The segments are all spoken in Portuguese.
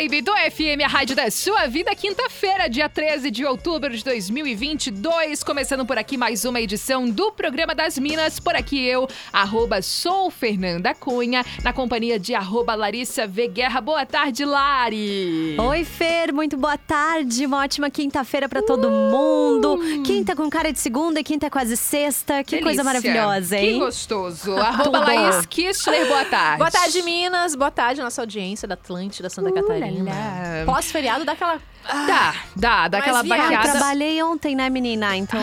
Vibe do FM, a rádio da sua vida, quinta-feira, dia 13 de outubro de 2022. Começando por aqui mais uma edição do Programa das Minas. Por aqui eu, arroba sou Fernanda Cunha, na companhia de arroba Larissa V. Guerra. Boa tarde, Lari! Oi, Fer, muito boa tarde. Uma ótima quinta-feira para todo uh! mundo. Quinta com cara de segunda e quinta é quase sexta. Que Delícia. coisa maravilhosa, hein? Que gostoso. arroba Laís Kistler, boa tarde. Boa tarde, Minas. Boa tarde, nossa audiência da Atlântida, Santa uh, Catarina. Pós-feriado daquela ah, dá, dá, dá aquela baqueada. Eu trabalhei ontem, né, menina? Então.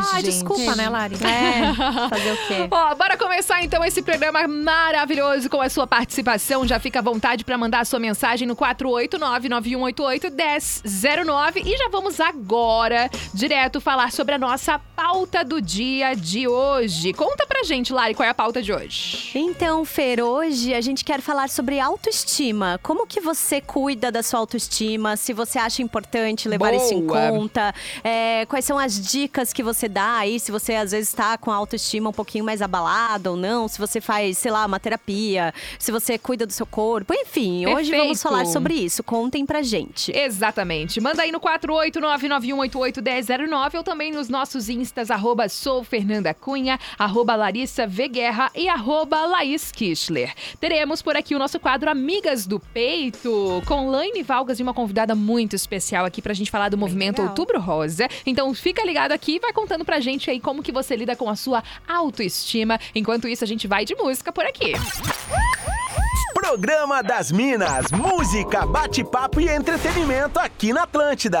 Ai, ah, desculpa, né, Lari? É, fazer o quê? Ó, bora começar então esse programa maravilhoso com a sua participação. Já fica à vontade para mandar a sua mensagem no 489-9188-1009. E já vamos agora, direto, falar sobre a nossa pauta do dia de hoje. Conta pra gente, Lari, qual é a pauta de hoje? Então, Fer, hoje a gente quer falar sobre autoestima. Como que você cuida da sua autoestima? Se você acha acha importante levar Boa. isso em conta? É, quais são as dicas que você dá aí, se você às vezes está com a autoestima um pouquinho mais abalada ou não? Se você faz, sei lá, uma terapia, se você cuida do seu corpo, enfim. Perfeito. Hoje vamos falar sobre isso. Contem pra gente. Exatamente. Manda aí no 48991881009 ou também nos nossos instas, arroba sou Fernanda Cunha, arroba Larissa Veguerra e arroba Laís Kischler. Teremos por aqui o nosso quadro Amigas do Peito, com Laine Valgas e uma convidada muito especial aqui pra gente falar do movimento Legal. Outubro Rosa. Então fica ligado aqui e vai contando pra gente aí como que você lida com a sua autoestima. Enquanto isso, a gente vai de música por aqui. Programa das Minas, música, bate-papo e entretenimento aqui na Atlântida.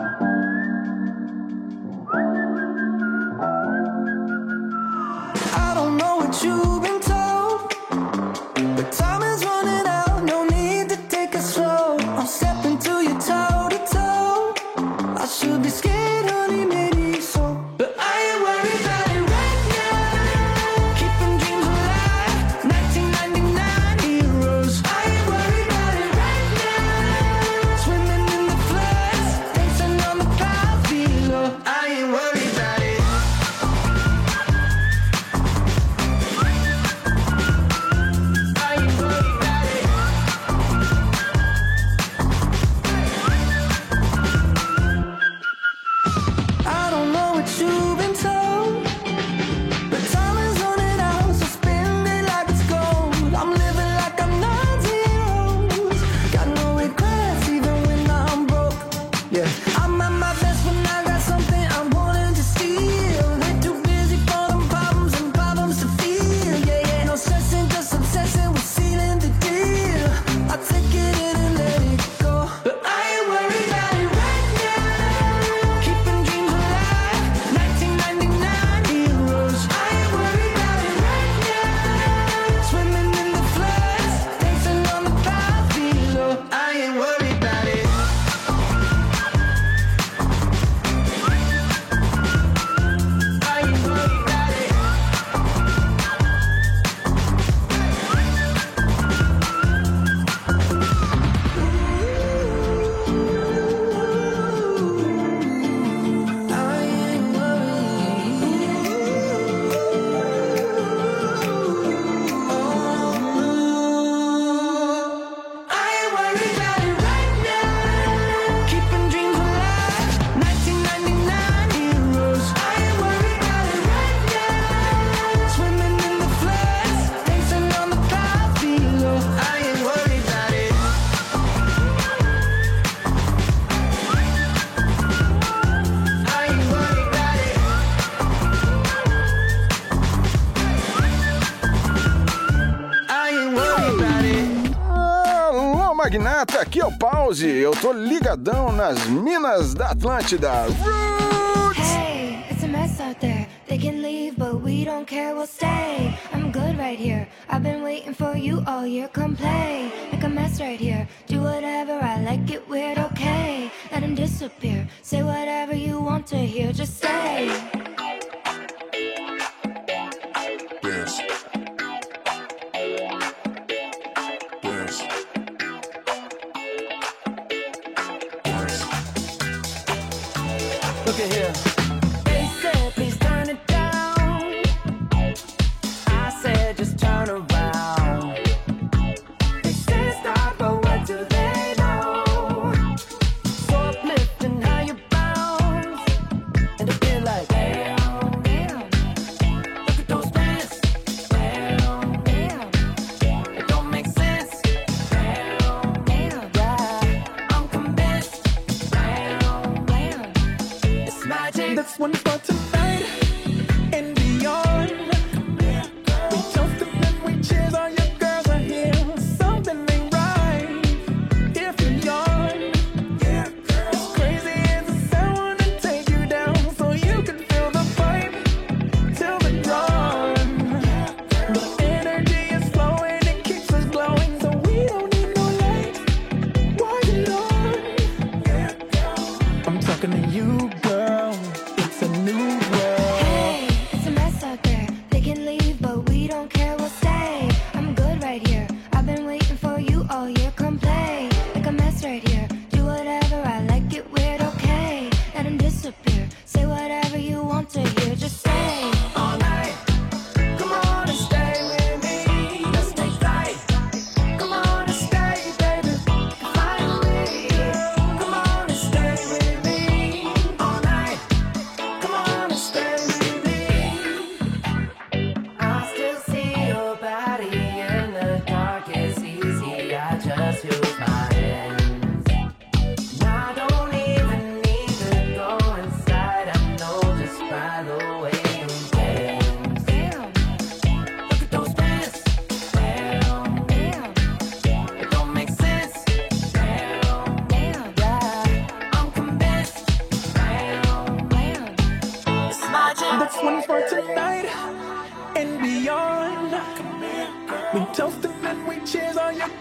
my, my. Aqui é o Pause. Eu tô ligadão nas minas da Atlântida. Roots! Hey, it's a mess out there. They can leave, but we don't care, we'll stay. I'm good right here. I've been waiting for you all year. Come play, make a mess right here. Do whatever I like it weird, okay. Let him disappear. Say whatever you want to hear, just say. magic.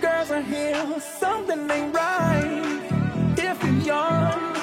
Girls are here. Something ain't right if you yawn.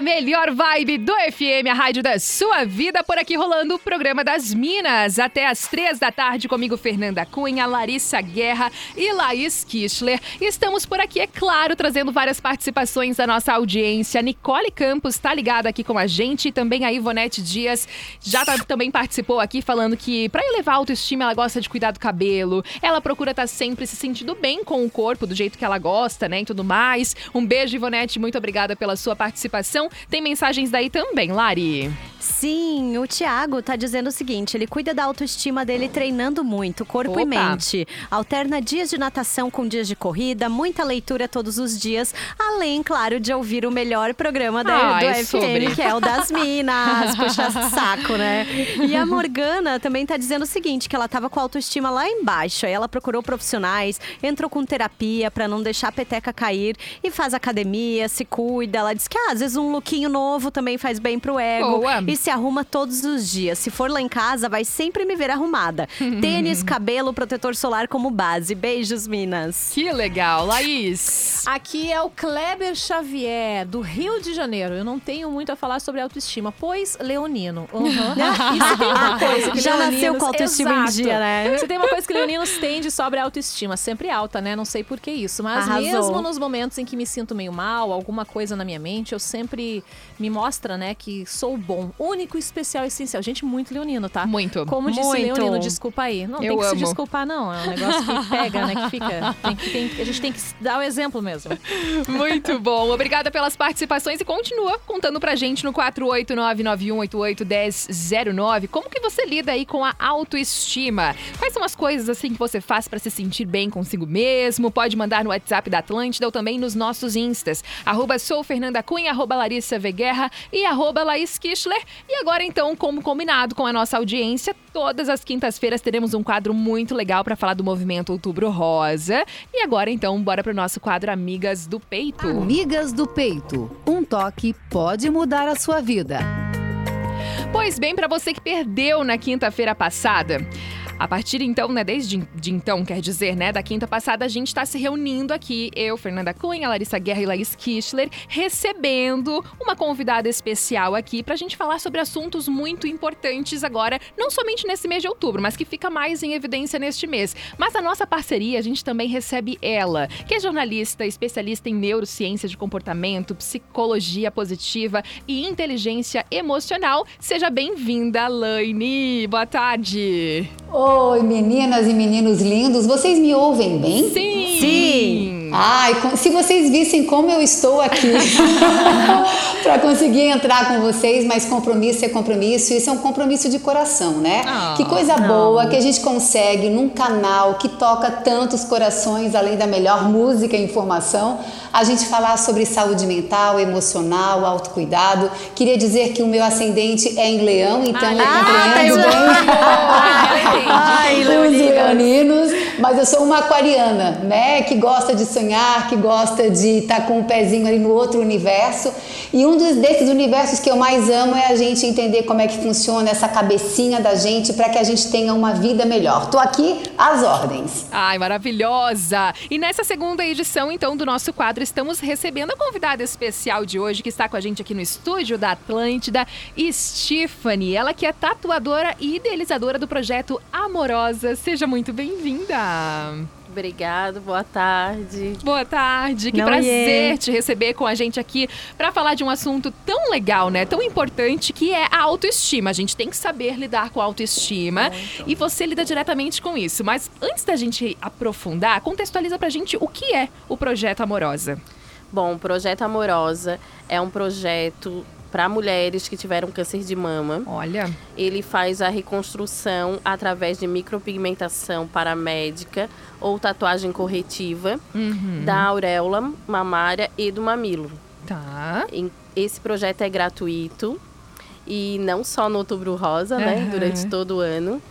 Melhor vibe do FM, a rádio da sua vida, por aqui rolando o programa das Minas. Até às três da tarde, comigo, Fernanda Cunha, Larissa Guerra e Laís Kischler. Estamos por aqui, é claro, trazendo várias participações da nossa audiência. Nicole Campos está ligada aqui com a gente e também a Ivonete Dias já tá- também participou aqui falando que para elevar a autoestima ela gosta de cuidar do cabelo. Ela procura estar sempre se sentindo bem com o corpo, do jeito que ela gosta, né, e tudo mais. Um beijo, Ivonete, muito obrigada pela sua participação. Tem mensagens daí também, Lari. Sim, o Thiago tá dizendo o seguinte: ele cuida da autoestima dele treinando muito, corpo e Opa. mente. Alterna dias de natação com dias de corrida, muita leitura todos os dias, além, claro, de ouvir o melhor programa da, Ai, do FM, sobre. que é o das Minas. Puxa saco, né? E a Morgana também tá dizendo o seguinte: que ela tava com a autoestima lá embaixo. Aí ela procurou profissionais, entrou com terapia pra não deixar a peteca cair e faz academia, se cuida. Ela diz que ah, às vezes um lookinho novo também faz bem pro ego. Boa. E se arruma todos os dias. Se for lá em casa, vai sempre me ver arrumada. Tênis, cabelo, protetor solar como base. Beijos, Minas. Que legal, Laís. Aqui é o Kleber Xavier, do Rio de Janeiro. Eu não tenho muito a falar sobre autoestima, pois leonino. Uhum. Isso tem uma coisa que Já nasceu com autoestima em Exato. dia, né? Se tem uma coisa que leoninos têm de sobre a autoestima, sempre alta, né? Não sei por que isso. Mas Arrasou. mesmo nos momentos em que me sinto meio mal, alguma coisa na minha mente, eu sempre me mostra, né, que sou bom, único, especial, essencial. Gente, muito leonino, tá? Muito. Como disse Muito. Leonino, desculpa aí. Não Eu tem que se amo. desculpar, não. É um negócio que pega, né? Que fica. tem que- tem- a gente tem que dar o exemplo mesmo. Muito bom. Obrigada pelas participações e continua contando pra gente no 48991881009 como que você lida aí com a autoestima. Quais são as coisas assim que você faz pra se sentir bem consigo mesmo? Pode mandar no WhatsApp da Atlântida ou também nos nossos instas. Arroba sou Fernanda Cunha, arroba Larissa Veguerra e arroba Laís Kischler. E agora então, como combinado com a nossa audiência, todas as quintas-feiras teremos um quadro muito legal pra falar do movimento Outubro Rosa. E agora então, bora pro nosso quadro Amigas do Peito. Amigas do Peito. Um toque pode mudar a sua vida. Pois bem, para você que perdeu na quinta-feira passada. A partir então, né, desde de então, quer dizer, né, da quinta passada, a gente está se reunindo aqui, eu, Fernanda Cunha, Larissa Guerra e Laís Kischler, recebendo uma convidada especial aqui para a gente falar sobre assuntos muito importantes agora, não somente nesse mês de outubro, mas que fica mais em evidência neste mês. Mas a nossa parceria, a gente também recebe ela, que é jornalista, especialista em neurociência de comportamento, psicologia positiva e inteligência emocional. Seja bem-vinda, Laine. Boa tarde. Oi, meninas e meninos lindos, vocês me ouvem bem? Sim! Sim. Ai, com- se vocês vissem como eu estou aqui para conseguir entrar com vocês, mas compromisso é compromisso, isso é um compromisso de coração, né? Ah, que coisa boa que a gente consegue num canal que toca tantos corações, além da melhor música e informação, a gente falar sobre saúde mental, emocional, autocuidado. Queria dizer que o meu ascendente é em leão, então eu Ah, compreendo tá bem. Entende. Ai, os leoninos, Mas eu sou uma aquariana, né? Que gosta de sonhar, que gosta de estar tá com o um pezinho ali no outro universo. E um dos, desses universos que eu mais amo é a gente entender como é que funciona essa cabecinha da gente para que a gente tenha uma vida melhor. Tô aqui às ordens. Ai, maravilhosa! E nessa segunda edição, então, do nosso quadro, estamos recebendo a convidada especial de hoje que está com a gente aqui no estúdio da Atlântida, Stephanie. Ela que é tatuadora e idealizadora do projeto Amorosa. Seja muito bem-vinda! Obrigado, boa tarde. Boa tarde, que Não prazer te receber com a gente aqui para falar de um assunto tão legal, né? Tão importante que é a autoestima. A gente tem que saber lidar com a autoestima Muito. e você lida diretamente com isso. Mas antes da gente aprofundar, contextualiza pra gente o que é o Projeto Amorosa. Bom, o Projeto Amorosa é um projeto para mulheres que tiveram câncer de mama. Olha. Ele faz a reconstrução através de micropigmentação paramédica ou tatuagem corretiva uhum. da auréola mamária e do mamilo. Tá. Esse projeto é gratuito e não só no Outubro Rosa, uhum. né, durante todo o ano.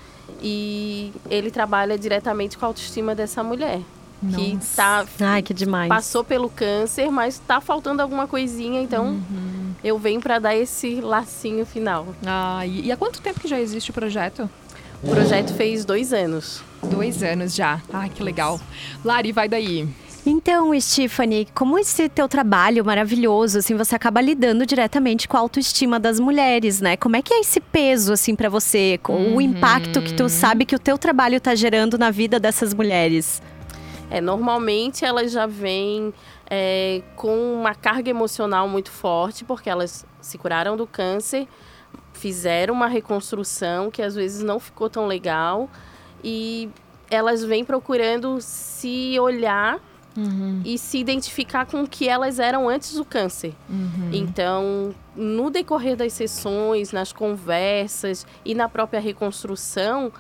E ele trabalha diretamente com a autoestima dessa mulher. Nossa. Que tá Ai, que demais. passou pelo câncer, mas tá faltando alguma coisinha, então uhum. Eu venho para dar esse lacinho final. Ah, e há quanto tempo que já existe o projeto? O projeto fez dois anos. Dois anos já. Ai, que legal. Lari, vai daí. Então, Stephanie, como esse teu trabalho maravilhoso, assim, você acaba lidando diretamente com a autoestima das mulheres, né? Como é que é esse peso, assim, para você? Uhum. O impacto que tu sabe que o teu trabalho tá gerando na vida dessas mulheres? É, normalmente elas já vêm é, com uma carga emocional muito forte, porque elas se curaram do câncer, fizeram uma reconstrução que às vezes não ficou tão legal e elas vêm procurando se olhar uhum. e se identificar com o que elas eram antes do câncer. Uhum. Então, no decorrer das sessões, nas conversas e na própria reconstrução,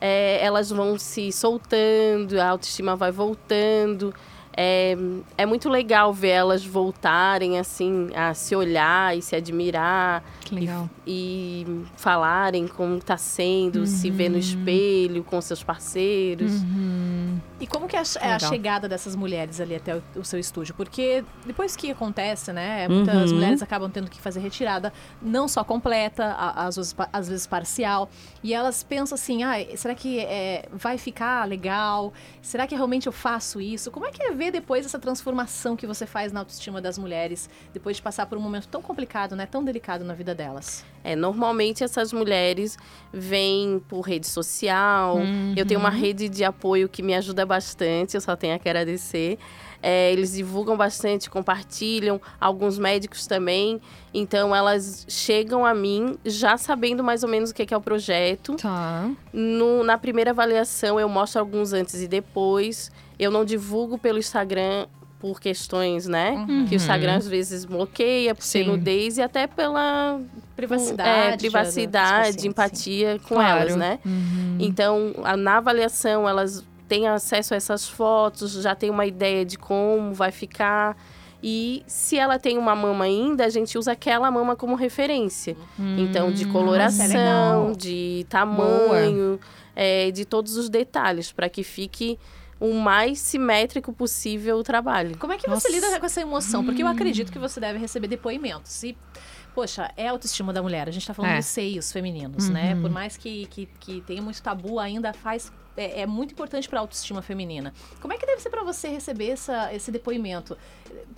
é, elas vão se soltando, a autoestima vai voltando. É, é muito legal ver elas voltarem assim a se olhar e se admirar e, e, falarem como está sendo, uhum. se ver no espelho com seus parceiros. Uhum. E como que é a, é a, chegada dessas mulheres ali até o, o, seu estúdio? Porque depois que acontece, né, muitas uhum. mulheres acabam tendo que fazer retirada, não só completa, às vezes, às vezes parcial, e elas pensam assim, ah, será que é, vai ficar legal? Será que realmente eu faço isso? Como é que é ver depois essa transformação que você faz na autoestima das mulheres, depois de passar por um momento tão complicado, né, tão delicado na vida delas? É, normalmente essas mulheres vêm por rede social. Uhum. Eu tenho uma rede de apoio que me ajuda bastante, eu só tenho a que agradecer. É, eles divulgam bastante, compartilham, alguns médicos também. Então elas chegam a mim já sabendo mais ou menos o que é o projeto. Tá. No, na primeira avaliação eu mostro alguns antes e depois. Eu não divulgo pelo Instagram por questões, né? Uhum. Que o Instagram às vezes bloqueia por Sim. ser nudez e até pela privacidade, é, privacidade, empatia com claro. elas, né? Uhum. Então, na avaliação elas têm acesso a essas fotos, já tem uma ideia de como vai ficar. E se ela tem uma mama ainda, a gente usa aquela mama como referência. Hum, então, de coloração, de tamanho, é, de todos os detalhes, para que fique o mais simétrico possível o trabalho. Como é que Nossa. você lida com essa emoção? Porque eu acredito que você deve receber depoimentos. E Poxa, é a autoestima da mulher. A gente está falando é. de seios femininos, né? uhum. né? Por mais que, que, que tenha muito tabu, ainda faz. É, é muito importante para a autoestima feminina. Como é que deve ser para você receber essa, esse depoimento?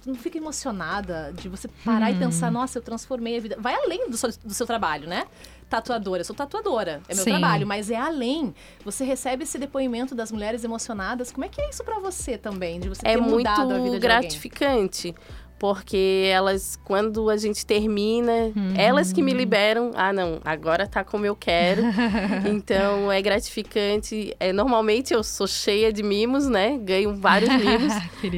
Não fica emocionada de você parar e pensar, uhum. nossa, eu transformei a vida. Vai além do seu, do seu trabalho, né? tatuadora. Eu sou tatuadora, é meu Sim. trabalho, mas é além. Você recebe esse depoimento das mulheres emocionadas. Como é que é isso para você também, de você é ter mudado a vida de É muito gratificante. Porque elas, quando a gente termina, uhum. elas que me liberam. Ah, não, agora tá como eu quero. então é gratificante. É, normalmente eu sou cheia de mimos, né? Ganho vários mimos.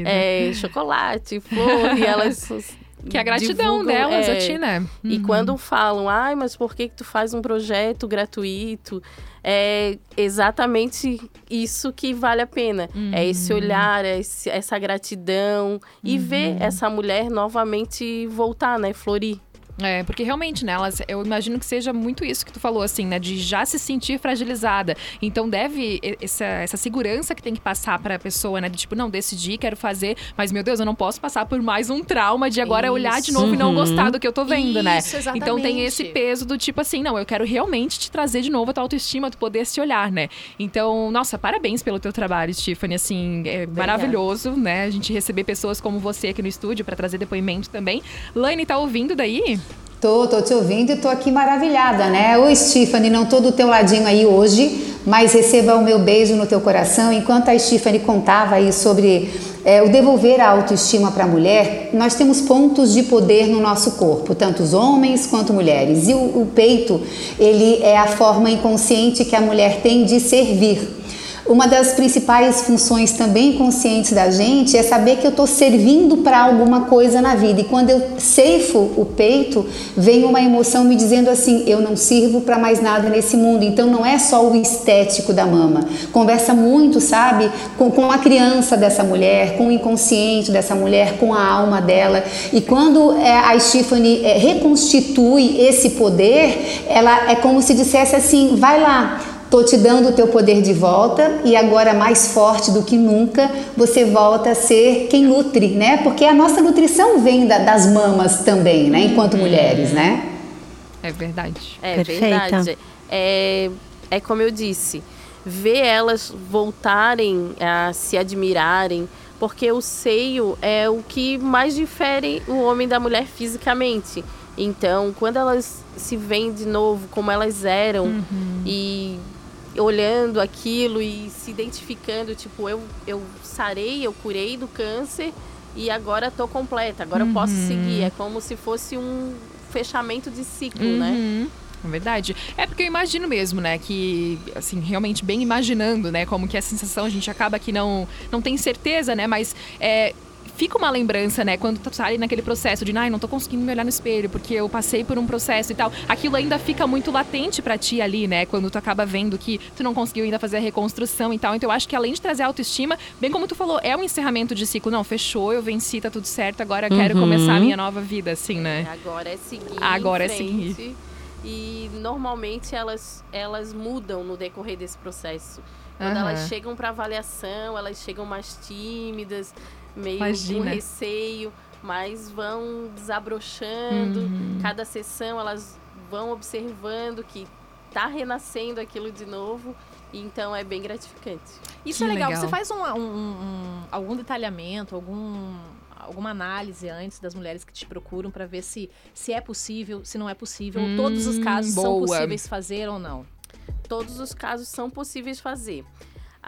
é, chocolate, flor, e elas que é a gratidão divulgam, delas é, a ti, né? Uhum. E quando falam, ai, mas por que, que tu faz um projeto gratuito? É exatamente isso que vale a pena. Uhum. É esse uhum. olhar, é esse, essa gratidão e uhum. ver essa mulher novamente voltar, né? Florir. É, porque realmente, né, elas, eu imagino que seja muito isso que tu falou, assim, né, de já se sentir fragilizada. Então deve, essa, essa segurança que tem que passar pra pessoa, né, de tipo, não, decidi, quero fazer, mas meu Deus, eu não posso passar por mais um trauma de agora Isso. olhar de novo e não Uhum. gostar do que eu tô vendo, né? Isso, exatamente. Então tem esse peso do tipo assim, não, eu quero realmente te trazer de novo a tua autoestima, tu poder se olhar, né? Então, nossa, parabéns pelo teu trabalho, Tiffany, assim, é maravilhoso, né? A gente receber pessoas como você aqui no estúdio pra trazer depoimento também. Laine, tá ouvindo daí? Tô, tô te ouvindo e tô aqui maravilhada, né? Oi, Stephanie, não tô do teu ladinho aí hoje, mas receba o meu beijo no teu coração. Enquanto a Stephanie contava aí sobre é, o devolver a autoestima para a mulher, nós temos pontos de poder no nosso corpo, tanto os homens quanto mulheres. E o, o peito, ele é a forma inconsciente que a mulher tem de servir. Uma das principais funções também conscientes da gente é saber que eu estou servindo para alguma coisa na vida. E quando eu ceifo o peito, vem uma emoção me dizendo assim: eu não sirvo para mais nada nesse mundo. Então não é só o estético da mama. Conversa muito, sabe, com, com a criança dessa mulher, com o inconsciente dessa mulher, com a alma dela. E quando é, a Stephanie é, reconstitui esse poder, ela é como se dissesse assim: vai lá. Tô te dando o teu poder de volta e agora mais forte do que nunca, você volta a ser quem nutre, né? Porque a nossa nutrição vem da- das mamas também, né? Enquanto mulheres, né? É verdade. É Perfeita. verdade. É, é como eu disse, ver elas voltarem a se admirarem, porque o seio é o que mais difere o homem da mulher fisicamente. Então, quando elas se veem de novo como elas eram e olhando aquilo e se identificando, tipo, eu, eu sarei, eu curei do câncer e agora tô completa, agora eu posso seguir. É como se fosse um fechamento de ciclo, né? Uhum. É verdade. É porque eu imagino mesmo, né, que, assim, realmente bem imaginando, né, como que é a sensação, a gente acaba que não, não tem certeza, né, mas é, fica uma lembrança, né, quando tu tá ali naquele processo de, ai, não tô conseguindo me olhar no espelho, porque eu passei por um processo e tal. Aquilo ainda fica muito latente pra ti ali, né, quando tu acaba vendo que tu não conseguiu ainda fazer a reconstrução e tal. Então eu acho que além de trazer autoestima, bem como tu falou, é um encerramento de ciclo. Não, fechou, eu venci, tá tudo certo, agora eu quero Uhum. começar a minha nova vida, assim, né. Agora é seguir. Agora em é seguir. E normalmente elas, elas mudam no decorrer desse processo. Quando Aham. elas chegam para avaliação, elas chegam mais tímidas, meio Imagina. com receio, mas vão desabrochando. Uhum. Cada sessão elas vão observando que tá renascendo aquilo de novo. Então é bem gratificante. Isso Que é legal. legal. Você faz um, um- um- algum detalhamento, algum, alguma análise antes das mulheres que te procuram para ver se, se é possível, se não é possível, ou todos os Hum, casos são boa. possíveis fazer ou não. Todos os casos são possíveis fazer.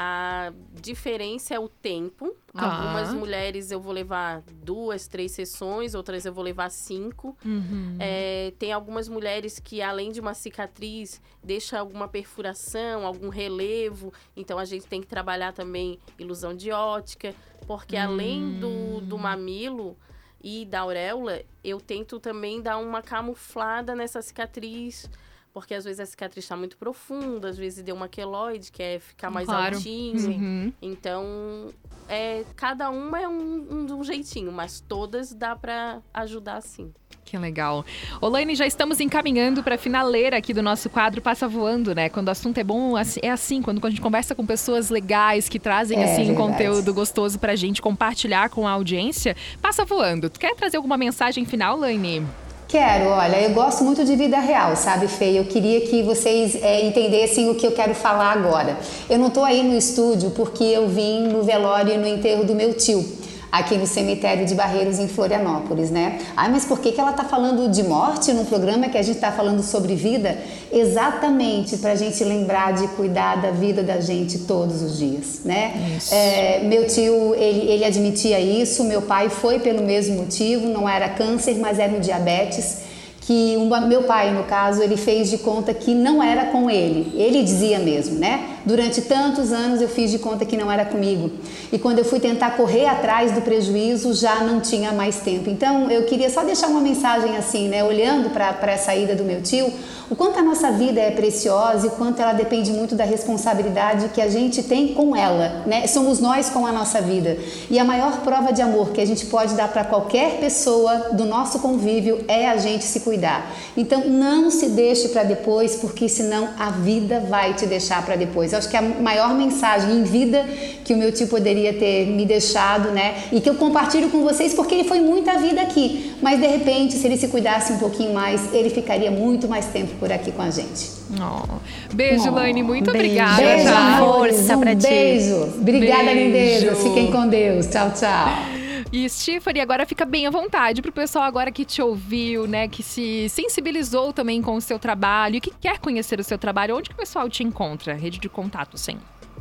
A diferença é o tempo. Tá. Algumas mulheres eu vou levar duas, três sessões, outras eu vou levar cinco. Uhum. É, tem algumas mulheres que, além de uma cicatriz, deixa alguma perfuração, algum relevo. Então a gente tem que trabalhar também ilusão de ótica, porque além do, do mamilo e da auréola, eu tento também dar uma camuflada nessa cicatriz. Porque às vezes a cicatriz está muito profunda, às vezes deu uma queloide, que é ficar mais Claro. altinho. Uhum. Então, é, cada uma é um, um de um jeitinho, mas todas dá pra ajudar sim. Que legal. Olaine, já estamos encaminhando para a finaleira aqui do nosso quadro Passa Voando, né? Quando o assunto é bom, é assim, quando a gente conversa com pessoas legais que trazem, É assim, um verdade. conteúdo gostoso pra gente compartilhar com a audiência, passa voando. Tu quer trazer alguma mensagem final, Laine? Quero, olha, eu gosto muito de vida real, sabe, Fê? Eu queria que vocês é, entendessem o que eu quero falar agora. Eu não tô aí no estúdio porque eu vim no velório e no enterro do meu tio, aqui no cemitério de Barreiros, em Florianópolis, né? Ai, mas por que, que ela tá falando de morte num programa que a gente tá falando sobre vida? Exatamente pra gente lembrar de cuidar da vida da gente todos os dias, né? É, meu tio, ele, ele admitia isso, meu pai foi pelo mesmo motivo, não era câncer, mas era um diabetes, que uma- meu pai, no caso, ele fez de conta que não era com ele, ele dizia mesmo, né? Durante tantos anos eu fiz de conta que não era comigo, e quando eu fui tentar correr atrás do prejuízo, já não tinha mais tempo. Então, eu queria só deixar uma mensagem assim, né? Olhando para a saída do meu tio, o quanto a nossa vida é preciosa e o quanto ela depende muito da responsabilidade que a gente tem com ela, né? Somos nós com a nossa vida. E a maior prova de amor que a gente pode dar para qualquer pessoa do nosso convívio é a gente se cuidar cuidar. Então não se deixe para depois, porque senão a vida vai te deixar para depois. Eu acho que a maior mensagem em vida que o meu tio poderia ter me deixado, né? E que eu compartilho com vocês porque ele foi muita vida aqui. Mas de repente, se ele se cuidasse um pouquinho mais, ele ficaria muito mais tempo por aqui com a gente. Oh. Beijo, oh, Laine. Muito beijo. obrigada. Beijo, tá? força um pra ti. Beijo. Obrigada, lindezas. Fiquem com Deus. Tchau, tchau. E Stephanie, agora fica bem à vontade pro pessoal agora que te ouviu, né, que se sensibilizou também com o seu trabalho e que quer conhecer o seu trabalho. Onde que o pessoal te encontra? Rede de contato, sim.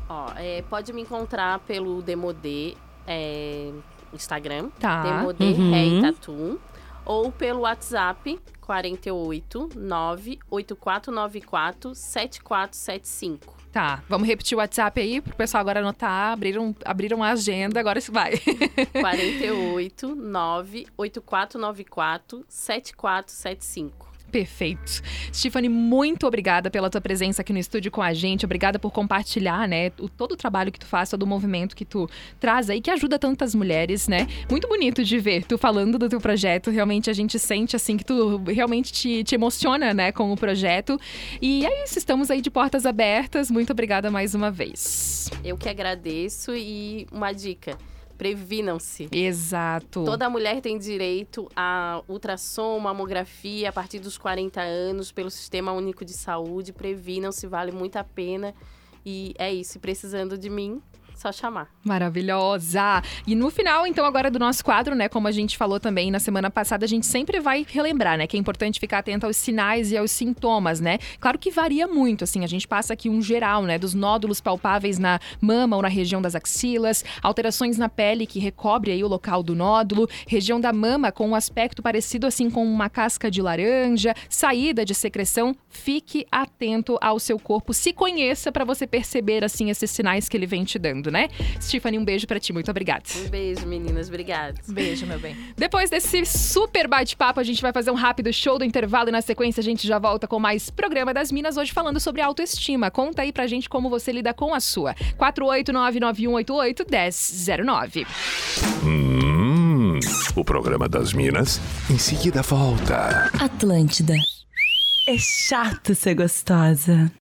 Ó, é, pode me encontrar pelo Demodê é, Instagram. Tá. Demodê uhum. Hair Tattoo. Ou pelo WhatsApp 48 98494 7475. Tá, vamos repetir o WhatsApp aí pro pessoal agora anotar. Abriram, abriram a agenda, agora isso vai. 48 98494 7475. Perfeito. Stephanie, muito obrigada pela tua presença aqui no estúdio com a gente. Obrigada por compartilhar, né, o, todo o trabalho que tu faz, todo o movimento que tu traz aí, que ajuda tantas mulheres, né? Muito bonito de ver tu falando do teu projeto. Realmente a gente sente, assim, que tu realmente te, te emociona, né, com o projeto. E é isso, estamos aí de portas abertas. Muito obrigada mais uma vez. Eu que agradeço e uma dica Previnam-se. Exato. Toda mulher tem direito a ultrassom, mamografia a partir dos 40 anos pelo Sistema Único de Saúde. Previnam-se, vale muito a pena. E é isso. precisando de mim, só chamar. Maravilhosa! E no final, então, agora do nosso quadro, né? Como a gente falou também na semana passada, a gente sempre vai relembrar, né? Que é importante ficar atento aos sinais e aos sintomas, né? Claro que varia muito, assim, a gente passa aqui um geral, né? Dos nódulos palpáveis na mama ou na região das axilas, alterações na pele que recobre aí o local do nódulo, região da mama com um aspecto parecido assim com uma casca de laranja, saída de secreção. Fique atento ao seu corpo, se conheça para você perceber assim esses sinais que ele vem te dando né? Stephanie, um beijo para ti, muito obrigada. Um beijo, meninas, obrigada. Beijo, meu bem. Depois desse super bate-papo, a gente vai fazer um rápido show do intervalo e na sequência a gente já volta com mais programa das Minas, hoje falando sobre autoestima. Conta aí pra gente como você lida com a sua. 48991881009. Hum, o programa das Minas em seguida volta. Atlântida. É chato ser gostosa.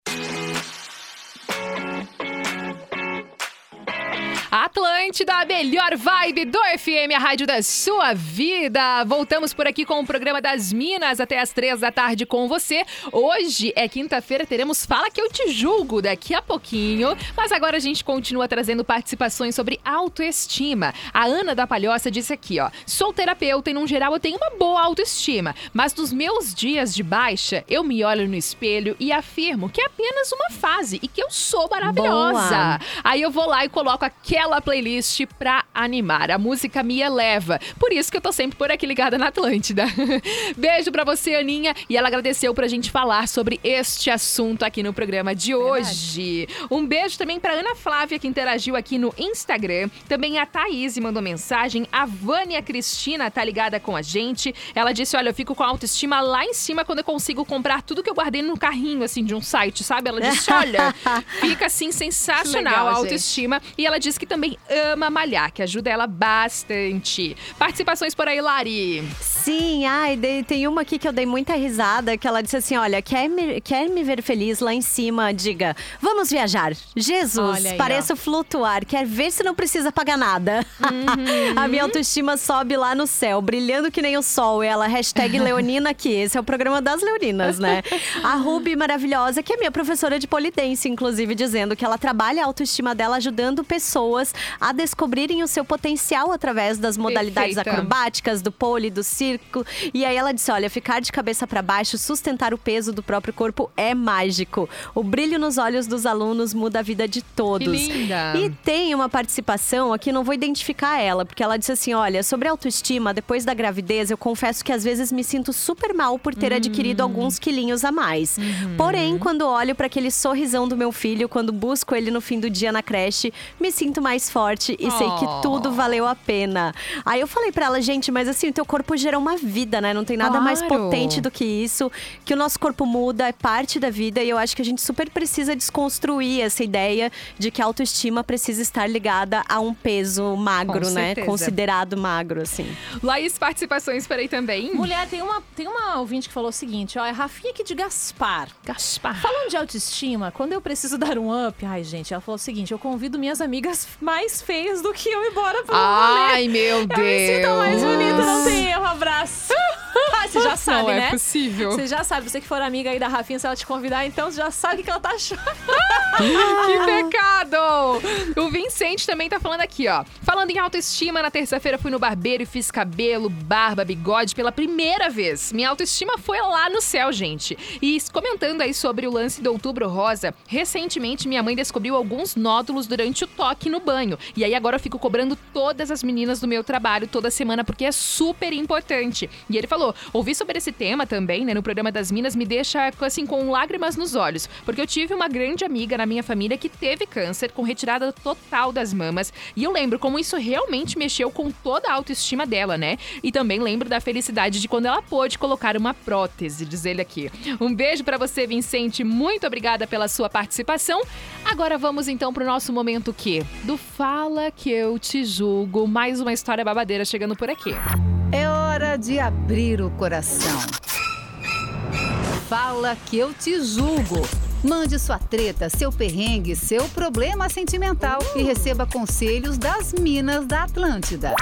Atlântida, a melhor vibe do FM, a rádio da sua vida. Voltamos por aqui com o programa das Minas até as três da tarde com você. Hoje é quinta-feira, teremos Fala Que Eu Te Julgo daqui a pouquinho. Mas agora a gente continua trazendo participações sobre autoestima. A Ana da Palhoça disse aqui, ó. Sou terapeuta e, no geral, eu tenho uma boa autoestima. Mas nos meus dias de baixa, eu me olho no espelho e afirmo que é apenas uma fase e que eu sou maravilhosa. Boa. Aí eu vou lá e coloco aquela playlist pra animar. A música me eleva. Por isso que eu tô sempre por aqui ligada na Atlântida. Beijo pra você, Aninha. E ela agradeceu pra gente falar sobre este assunto aqui no programa de hoje. Verdade. Um beijo também pra Ana Flávia, que interagiu aqui no Instagram. Também a Thaís mandou mensagem. A Vânia Cristina tá ligada com a gente. Ela disse: Olha, eu fico com a autoestima lá em cima quando eu consigo comprar tudo que eu guardei no carrinho, assim, de um site, sabe? Ela disse: Olha, fica assim sensacional legal, a autoestima. Gente. E ela disse que também ama malhar, que ajuda ela bastante. Participações por aí, Lari. Sim, ai, tem uma aqui que eu dei muita risada, que ela disse assim: olha, quer me, quer me ver feliz lá em cima? Diga, vamos viajar. Jesus, aí, pareço ó. flutuar, quer ver se não precisa pagar nada. Uhum. A minha autoestima sobe lá no céu, brilhando que nem o sol. Ela, hashtag Leonina aqui. Esse é o programa das Leoninas, né? A Ruby maravilhosa, que é minha professora de polidense, inclusive, dizendo que ela trabalha a autoestima dela ajudando pessoas a descobrirem o seu potencial através das modalidades Perfeita. acrobáticas, do pole, do circo. E aí ela disse: olha, ficar de cabeça para baixo, sustentar o peso do próprio corpo é mágico. O brilho nos olhos dos alunos muda a vida de todos. Que linda. E tem uma participação aqui, não vou identificar ela, porque ela disse assim: olha, sobre autoestima, depois da gravidez, eu confesso que às vezes me sinto super mal por ter uhum. adquirido alguns quilinhos a mais. Uhum. Porém, quando olho para aquele sorrisão do meu filho, quando busco ele no fim do dia na creche, me sinto mais forte forte e sei que tudo valeu a pena. Aí eu falei pra ela, gente, mas assim, o teu corpo gera uma vida, né? Não tem nada mais Claro. potente do que isso. Que o nosso corpo muda, é parte da vida. E eu acho que a gente super precisa desconstruir essa ideia de que a autoestima precisa estar ligada a um peso magro, Com né? certeza. Considerado magro, assim. Laís, participações por aí também? Mulher, tem uma, tem uma ouvinte que falou o seguinte, ó, é Rafinha aqui de Gaspar. Gaspar. Falando de autoestima, quando eu preciso dar um up, ai, gente, ela falou o seguinte: eu convido minhas amigas mais feias do que eu embora pro rolê. Ai, meu Eu Deus. me sinto mais bonita, não tem erro, abraço. Ah, você já sabe, Não é né? possível. Você já sabe, você que for amiga aí da Rafinha, se ela te convidar, então você já sabe que ela tá achando. Que pecado! O Vicente também tá falando aqui, ó. Falando em autoestima, na terça-feira fui no barbeiro e fiz cabelo, barba, bigode pela primeira vez. Minha autoestima foi lá no céu, gente. E comentando aí sobre o lance do Outubro Rosa, recentemente minha mãe descobriu alguns nódulos durante o toque no banho. E aí agora eu fico cobrando todas as meninas do meu trabalho toda semana porque é super importante. E ele falou: ouvi sobre esse tema também, né, no programa das Minas, me deixa assim com lágrimas nos olhos, porque eu tive uma grande amiga na minha família que teve câncer com retirada total das mamas, e eu lembro como isso realmente mexeu com toda a autoestima dela, né? E também lembro da felicidade de quando ela pôde colocar uma prótese, diz ele aqui. Um beijo pra você, Vicente, muito obrigada pela sua participação. Agora vamos então pro nosso momento que do Fala que eu te julgo, mais uma história babadeira chegando por aqui. É hora de abrir o coração. Fala que eu te julgo. Mande sua treta, seu perrengue, seu problema sentimental e receba conselhos das Minas da Atlântida.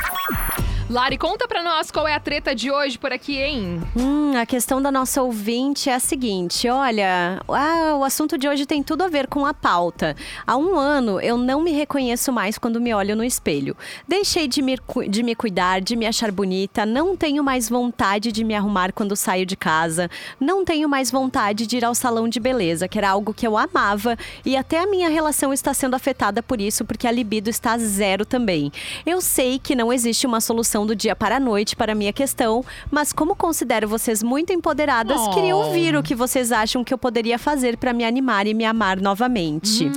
Lari, conta pra nós qual é a treta de hoje por aqui, hein? Hum, a questão da nossa ouvinte é a seguinte: olha, ah, o assunto de hoje tem tudo a ver com a pauta. Há um ano eu não me reconheço mais quando me olho no espelho. Deixei de me, de me cuidar, de me achar bonita, não tenho mais vontade de me arrumar quando saio de casa, não tenho mais vontade de ir ao salão de beleza, que era algo que eu amava, e até a minha relação está sendo afetada por isso, porque a libido está zero também. Eu sei que não existe uma solução do dia para a noite para a minha questão, mas como considero vocês muito empoderadas, Oh. queria ouvir o que vocês acham que eu poderia fazer para me animar e me amar novamente.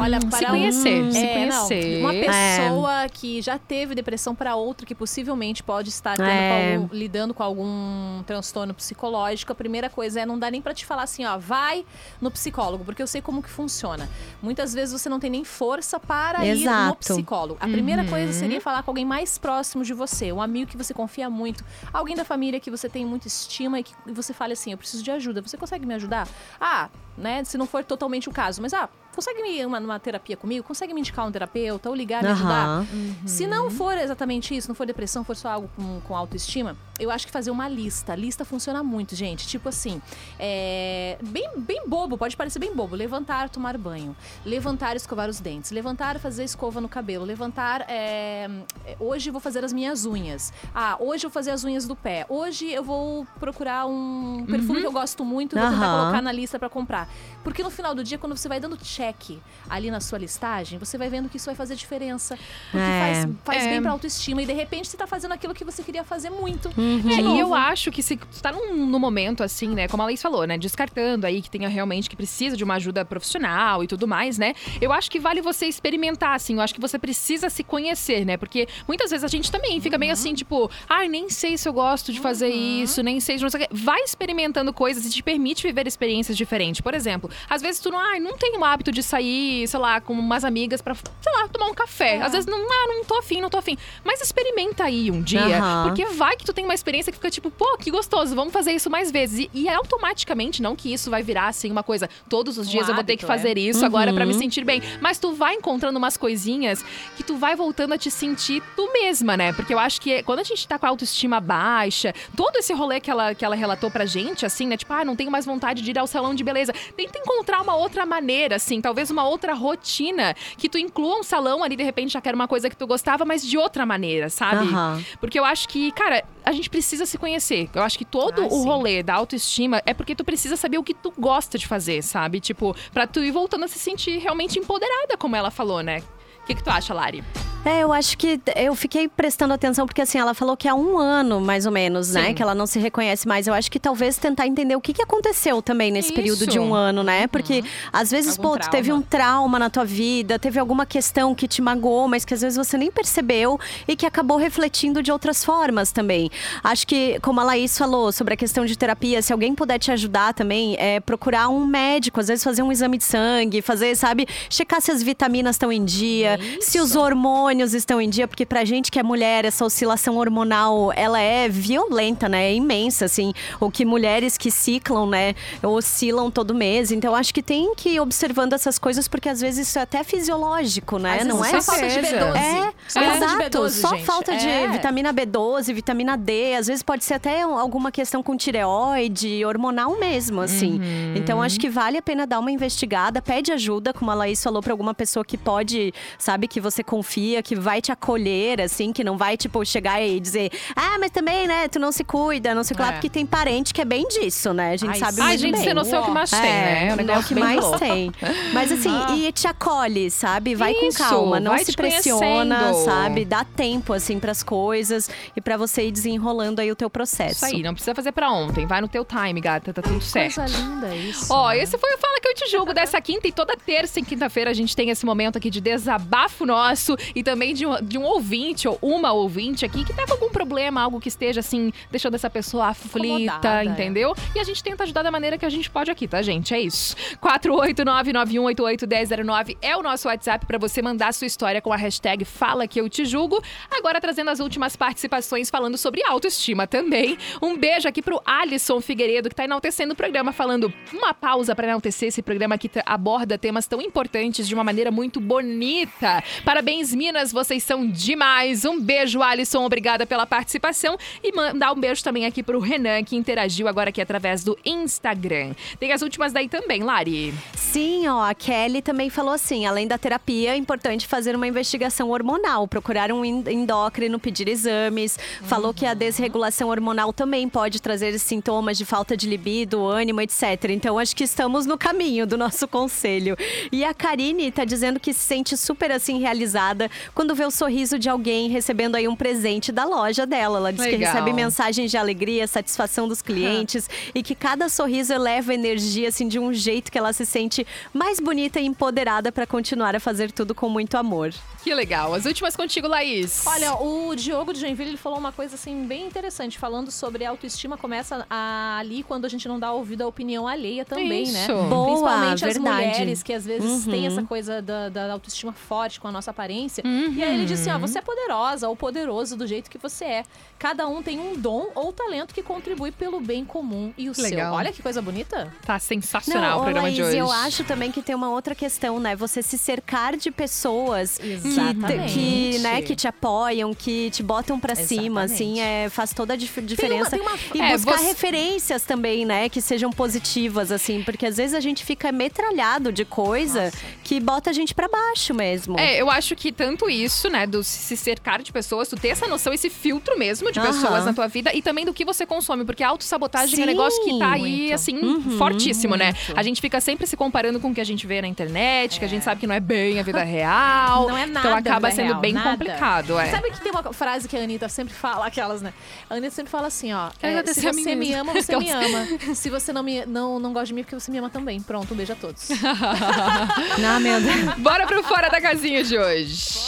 Olha, se para conhecer, um- se é, não, conhecer. uma pessoa que já teve depressão para outra que possivelmente pode estar tendo É. com algum- lidando com algum transtorno psicológico, a primeira coisa é não dá nem para te falar assim, ó, vai no psicólogo, porque eu sei como que funciona. Muitas vezes você não tem nem força para ir no Exato. psicólogo. A primeira Uhum. coisa seria falar com alguém mais próximo de você, um amigo que você confia muito, alguém da família que você tem muita estima e que você fale assim, eu preciso de ajuda. Você consegue me ajudar? Ah, né, se não for totalmente o caso, mas ah, consegue me ir uma, numa terapia comigo? Consegue me indicar um terapeuta ou ligar, me ajudar? Aham. Se não for exatamente isso, não for depressão, for só algo com, com autoestima, eu acho que fazer uma lista. Lista funciona muito, gente. Tipo assim, é, bem, bem bobo, pode parecer bem bobo. Levantar, tomar banho. Levantar, escovar os dentes. Levantar, fazer escova no cabelo. Levantar, é, hoje vou fazer as minhas unhas. Ah, hoje eu vou fazer as unhas do pé. Hoje eu vou procurar um perfume que eu gosto muito e vou tentar colocar na lista pra comprar. Porque no final do dia, quando você vai dando check ali na sua listagem, você vai vendo que isso vai fazer diferença. Porque É. faz, faz É. bem pra autoestima. E de repente você tá fazendo aquilo que você queria fazer muito. Uhum. De É, e eu acho que se tu tá num, num momento assim, né, como a Laís falou, né, descartando aí que tenha realmente que precisa de uma ajuda profissional e tudo mais, né, eu acho que vale você experimentar, assim, eu acho que você precisa se conhecer, né, porque muitas vezes a gente também fica meio assim, tipo, ai, nem sei se eu gosto de fazer isso, nem sei se não sei o quê. Vai experimentando coisas e te permite viver experiências diferentes. Por exemplo, às vezes tu não, ai, não tem o hábito de sair, sei lá, com umas amigas pra, sei lá, tomar um café. Às vezes não, ah, não tô afim, não tô afim. Mas experimenta aí um dia, porque vai que tu tem uma experiência que fica tipo, pô, que gostoso, vamos fazer isso mais vezes. E, e automaticamente, não que isso vai virar assim uma coisa, todos os Um dias eu vou ter que hábito, é. fazer isso agora pra me Uhum. sentir bem. Mas tu vai encontrando umas coisinhas que tu vai voltando a te sentir tu mesma, né? Porque eu acho que quando a gente tá com a autoestima baixa, todo esse rolê que ela, que ela relatou pra gente, assim, né? Tipo, ah, não tenho mais vontade de ir ao salão de beleza. Tenta encontrar uma outra maneira, assim, talvez uma outra rotina que tu inclua um salão ali, de repente já quer uma coisa que tu gostava, mas de outra maneira, sabe? Aham. Porque eu acho que, cara, a gente precisa se conhecer. Eu acho que todo Ah, o sim. rolê da autoestima é porque tu precisa saber o que tu gosta de fazer, sabe? Tipo, pra tu ir voltando a se sentir realmente empoderada, como ela falou, né? O que, que tu acha, Lari? É, eu acho que eu fiquei prestando atenção porque assim, ela falou que há um ano, mais ou menos, né? Sim. Que ela não se reconhece mais. Eu acho que talvez tentar entender o que, que aconteceu também nesse Isso. período de um ano, né? Porque às vezes, Algum pô, tu teve trauma. um trauma na tua vida, teve alguma questão que te magoou, mas que às vezes você nem percebeu e que acabou refletindo de outras formas também. Acho que, como a Laís falou sobre a questão de terapia, se alguém puder te ajudar também, é procurar um médico, às vezes fazer um exame de sangue, fazer, sabe, checar se as vitaminas estão em dia, se os hormônios estão em dia, porque pra gente que é mulher, essa oscilação hormonal, ela é violenta, né? É imensa, assim. O que mulheres que ciclam, né, oscilam todo mês. Então, acho que tem que ir observando essas coisas, porque às vezes isso é até fisiológico, né? Às Não é só falta de certeza. B12. é, Só falta de exato. B12, só gente. falta de É. vitamina B12, vitamina D. Às vezes pode ser até um- alguma questão com tireoide, hormonal mesmo, assim. Então acho que vale a pena dar uma investigada. Pede ajuda, como a Laís falou, pra alguma pessoa que pode, sabe, que você confia, que vai te acolher, assim, que não vai, tipo, chegar e dizer, ah, mas também, né, tu não se cuida, não sei o que lá, É. porque tem parente que é bem disso, né? A gente Ai, sabe. Ai, muito gente, bem. sem noção é o que mais tem, né? É, é o negócio que mais louco. tem. Mas assim, e te acolhe, sabe? Vai Isso, com calma, não se pressiona, conhecendo. sabe? Dá tempo, assim, pras coisas e pra você ir desenrolando aí o teu processo. Isso aí, não precisa fazer pra ontem. Vai no teu time, gata, tá tudo certo. Coisa linda isso. Ó, né? esse foi o Fala Que Eu Te Julgo dessa quinta e toda terça e quinta-feira a gente tem esse momento aqui de desabafo nosso e também de um, de um ouvinte ou uma ouvinte aqui que tá com algum problema, algo que esteja assim, deixando essa pessoa aflita, é. entendeu? E a gente tenta ajudar da maneira que a gente pode aqui, tá, gente? É isso. 489-9188-1009 é o nosso WhatsApp pra você mandar sua história com a hashtag Fala Que Eu Te Julgo. Agora trazendo as últimas participações falando sobre autoestima também. Um beijo aqui pro Alisson Figueiredo, que tá enaltecendo o programa, falando uma pausa pra enaltecer esse programa que aborda temas tão importantes de uma maneira muito bonita. Parabéns, Minas, vocês são demais. Um beijo, Alisson, obrigada pela participação. E mandar um beijo também aqui pro Renan, que interagiu agora aqui através do Instagram. Tem as últimas daí também, Lari. Sim, ó, a Kelly também falou assim: além da terapia, é importante fazer uma investigação hormonal, procurar um en- endócrino, pedir exames. Falou que a desregulação hormonal também pode trazer sintomas de falta de libido, ânimo, etc. Então acho que estamos no caminho do nosso conselho. E a Karine tá dizendo que se sente super assim realizada quando vê o sorriso de alguém recebendo aí um presente da loja dela. Ela diz que Legal. recebe mensagens de alegria, satisfação dos clientes e que cada sorriso eleva energia assim de um jeito que ela se sente mais bonita e empoderada para continuar a fazer tudo com muito amor. Que legal. As últimas contigo, Laís. Olha, o Diogo de Joinville ele falou uma coisa assim bem interessante, falando sobre a autoestima começa a- ali quando a gente não dá ouvido à opinião alheia também, né? Isso. Boa, Principalmente as verdade. mulheres que às vezes Uhum. têm essa coisa da, da autoestima forte com a nossa aparência. E aí ele disse: ah, você é poderosa ou poderoso do jeito que você é. Cada um tem um dom ou talento que contribui pelo bem comum e o seu. Legal. Olha que coisa bonita. Tá sensacional o ô, programa de Laís, hoje. eu acho também que tem uma outra questão, né? Você se cercar de pessoas que, Exatamente. que, né, que te apoiam, que te botam pra cima, assim, é, faz toda a dif- diferença. tem uma- E É, buscar você- referências também, né, que sejam positivas, assim, porque às vezes a gente fica metralhado de coisa que bota a gente pra baixo mesmo. É, eu acho que tanto isso, né, do se cercar de pessoas, tu ter essa noção, esse filtro mesmo de Aham. pessoas na tua vida e também do que você consome, porque a autossabotagem é Sim, um negócio que tá aí, muito. assim, Uhum, fortíssimo, né? muito. A gente fica sempre se comparando com o que a gente vê na internet, que a gente sabe que não é bem a vida real. Não é nada Então acaba vida sendo real, bem nada. complicado, é. Sabe que tem uma frase que a Anitta sempre fala, aquelas, né? A Anitta sempre fala assim, ó. É, se agradecer a mim você me mesma. ama, você me ama. Se você não, me, não, não gosta de mim, é porque você me ama também. Pronto, um beijo a todos. Meu Deus. Bora pro Fora da Casinha de hoje.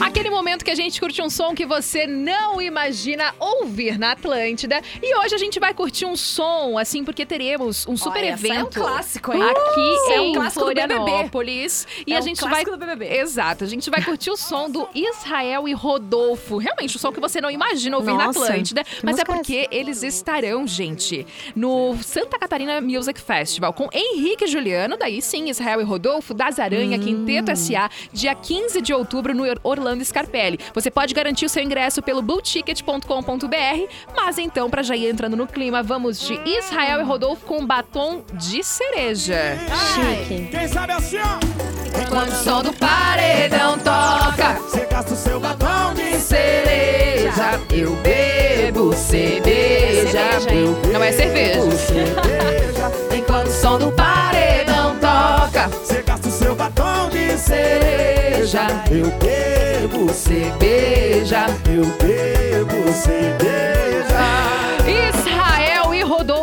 Aquele momento que a gente curte um som que você não imagina ouvir na Atlântida. E hoje a gente vai curtir um som, assim, porque teremos um super Olha, essa é um evento clássico, hein? aqui É um em clássico do BBB. Florianópolis. E É a um gente vai. clássico do BBB. Exato, a gente vai curtir o som do Israel e Rodolfo. Realmente, o som que você não imagina ouvir na Nossa, Atlântida. que Mas é é porque eles estarão, gente, no Santa Catarina Music Festival com Henrique e Juliano, daí sim, Israel e Rodolfo, das Aranha, Hum. Quinteto SA, dia 15 de outubro no Orlando Scarpelli. Você pode garantir o seu ingresso pelo blueticket.com.br, mas então, pra já ir entrando no clima, vamos de Israel e Rodolfo com batom de cereja. Chique. Quem sabe assim, ó. Quando o som do paredão toca, Você gasta o seu batom de cereja, eu bebo cerveja. é cerveja. Enquanto o som do paredão toca. Você gasta o seu batom de cereja. Eu bebo cerveja. Eu bebo cerveja.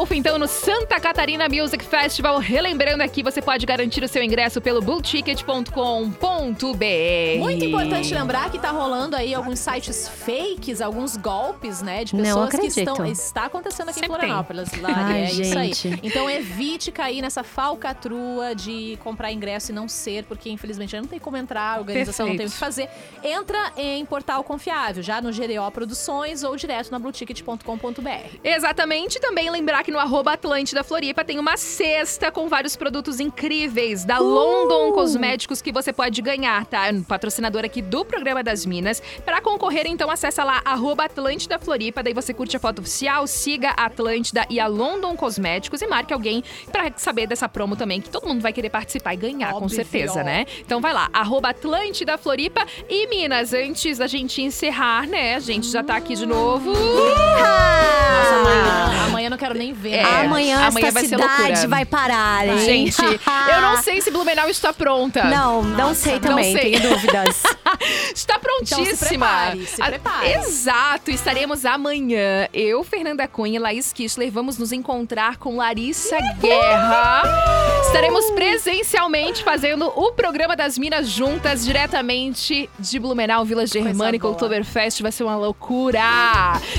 Rodolfo, então, no Santa Catarina Music Festival. Relembrando aqui, você pode garantir o seu ingresso pelo bullticket.com.br. Muito importante lembrar que tá rolando aí alguns sites fakes, alguns golpes, né? De Não pessoas que estão. Está acontecendo aqui Sempre em. Florianópolis, Lari, Ai, é isso aí. gente. Então evite cair nessa falcatrua de comprar ingresso e não ser, porque infelizmente já não tem como entrar, a organização não tem o que fazer. Entra em portal confiável, já no GDO Produções ou direto na blueticket.com.br. Exatamente. Também lembrar que no arroba Atlântida Floripa tem uma cesta com vários produtos incríveis da London Cosméticos que você pode ganhar, tá? Patrocinador aqui do programa das Minas. Para concorrer, então, acessa lá arroba Atlântida Floripa, daí você curte a foto oficial, siga a Atlântida e a London Cosméticos e marque alguém para saber dessa promo também, que todo mundo vai querer participar e ganhar, com Óbvio. certeza, né? Então vai lá, arroba Atlântida Floripa e Minas, antes da gente encerrar, né? A gente já tá aqui de novo. Nossa, amanhã, amanhã eu não quero nem ver. É, né? Amanhã, amanhã cidade vai parar, hein? Gente, eu não sei se Blumenau está pronta. Não, não sei também, não sei. tenho dúvidas. Está prontíssima. Então se prepare, se prepare. Exato, estaremos amanhã. Eu, Fernanda Cunha e Laís Kistler vamos nos encontrar com Larissa Guerra. Estaremos presencialmente fazendo o programa das Minas juntas, diretamente de Blumenau, Vila Germânica. Oktoberfest. Vai ser uma loucura.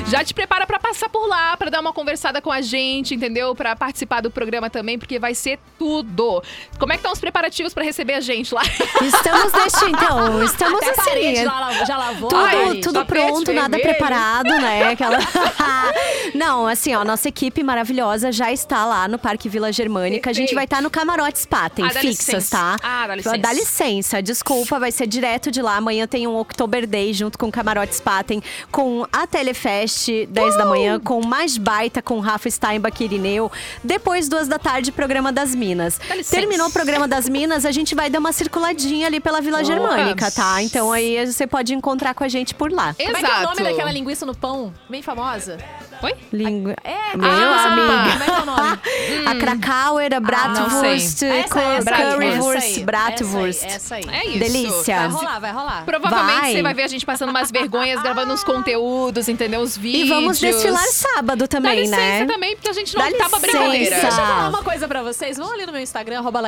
Já te prepara pra passar por lá, pra dar uma conversada com a gente, entendeu? Pra participar do programa também, porque vai ser tudo. Como é que estão os preparativos pra receber a gente lá? Estamos deixando, então, estamos Até assim. parede já, já lavou. Tudo, Ai, tudo pronto, nada vermelho. preparado, né? Aquela... Não, assim, ó, nossa equipe maravilhosa já está lá no Parque Vila Germânica. A gente vai estar no Camarote Spaten, Ah, fixas, licença. tá? Ah, dá licença. Dá licença, desculpa, vai ser direto de lá. Amanhã tem um October Day junto com o Camarote Spaten, com a Telefest, 10 da manhã, com Mais Baita, com Rafa Steinbach e Irineu. Depois, duas da tarde, programa das Minas. Terminou o programa das Minas, a gente vai dar uma circuladinha ali pela Vila Germânica, tá? Então aí você pode encontrar com a gente por lá. Como é que é o nome daquela linguiça no pão? Bem famosa? Oi? Língua. É, Meu no pão. amigo. Como é que é o nome? A Krakauer, a Bratwurst, essa aí, Currywurst, Bratwurst. Essa aí, essa aí. É isso. Delícia. Vai rolar, vai rolar. Provavelmente Vai. você vai ver a gente passando umas vergonhas, gravando uns conteúdos, entendeu? Os E vídeos. vamos desfilar sábado Dá também, licença né? também, porque a gente não Dá tá pra brincadeira. licença. Deixa eu falar uma coisa pra vocês. Vão ali no meu Instagram, arroba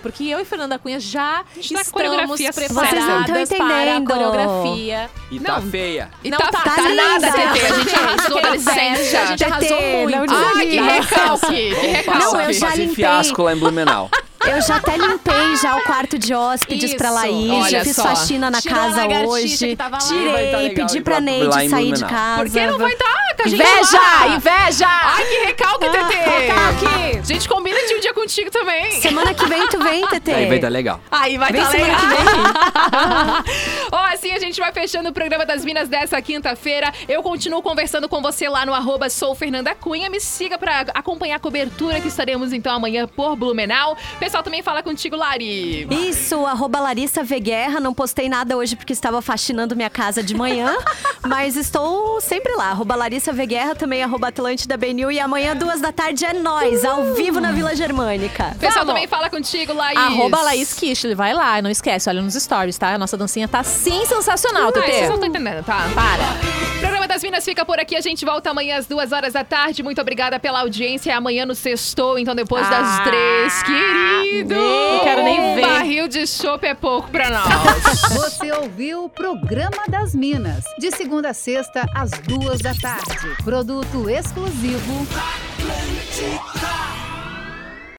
porque eu e Fernanda Cunha já tá estamos coreografia preparadas Vocês não tão para a entendendo. coreografia. E tá feia. E Não tá, tá- tá, tá nada. TT. A gente arrasou, dá Que licença. a gente arrasou muito. Ai, que desanima. recalque, que recalque. Não, eu já Fazer limpei. fiasco lá em Blumenau. Eu já até limpei já o quarto de hóspedes Isso. pra Laís, Olha já fiz só. faxina na Tirou casa hoje. que tava lá. Vai Tirei, tá legal pedi pra Neide em sair de Blumenau. casa. Por que não vai estar com a gente Inveja! lá? Inveja! Ai, que recalque, TT. Recalque. A gente combina de um dia contigo também. Semana que vem tu vem, Tetê. Aí vai dar legal. Aí vai Vem tá semana legal. que Ó, assim a gente vai fechando o programa das Minas dessa quinta-feira. Eu continuo conversando com você lá no arroba sou Fernanda Cunha. Me siga pra acompanhar a cobertura que estaremos então amanhã por Blumenau. O pessoal também fala contigo, Lari. Isso, arroba Larissa Veguerra. Não postei nada hoje porque estava faxinando minha casa de manhã. mas estou sempre lá. Arroba Larissa Veguerra, também arroba Atlântida BNU. E amanhã, duas da tarde, é nós, ao vivo na Vila Germânica. O pessoal Vamos. também fala contigo, Laís. Arroba Laís Kishley, vai lá, não esquece, olha nos stories, tá? A nossa dancinha tá sim sensacional, Ai, vocês Tetê. não estão entendendo, tá? Para. O programa das Minas fica por aqui. A gente volta amanhã às duas horas da tarde. Muito obrigada pela audiência. Amanhã no sextou, então depois das Ah, três. Querido! Não quero nem um ver. barril de chopp é pouco pra nós. Você ouviu o Programa das Minas, de segunda a sexta, às duas da tarde. Produto exclusivo. Atlântica.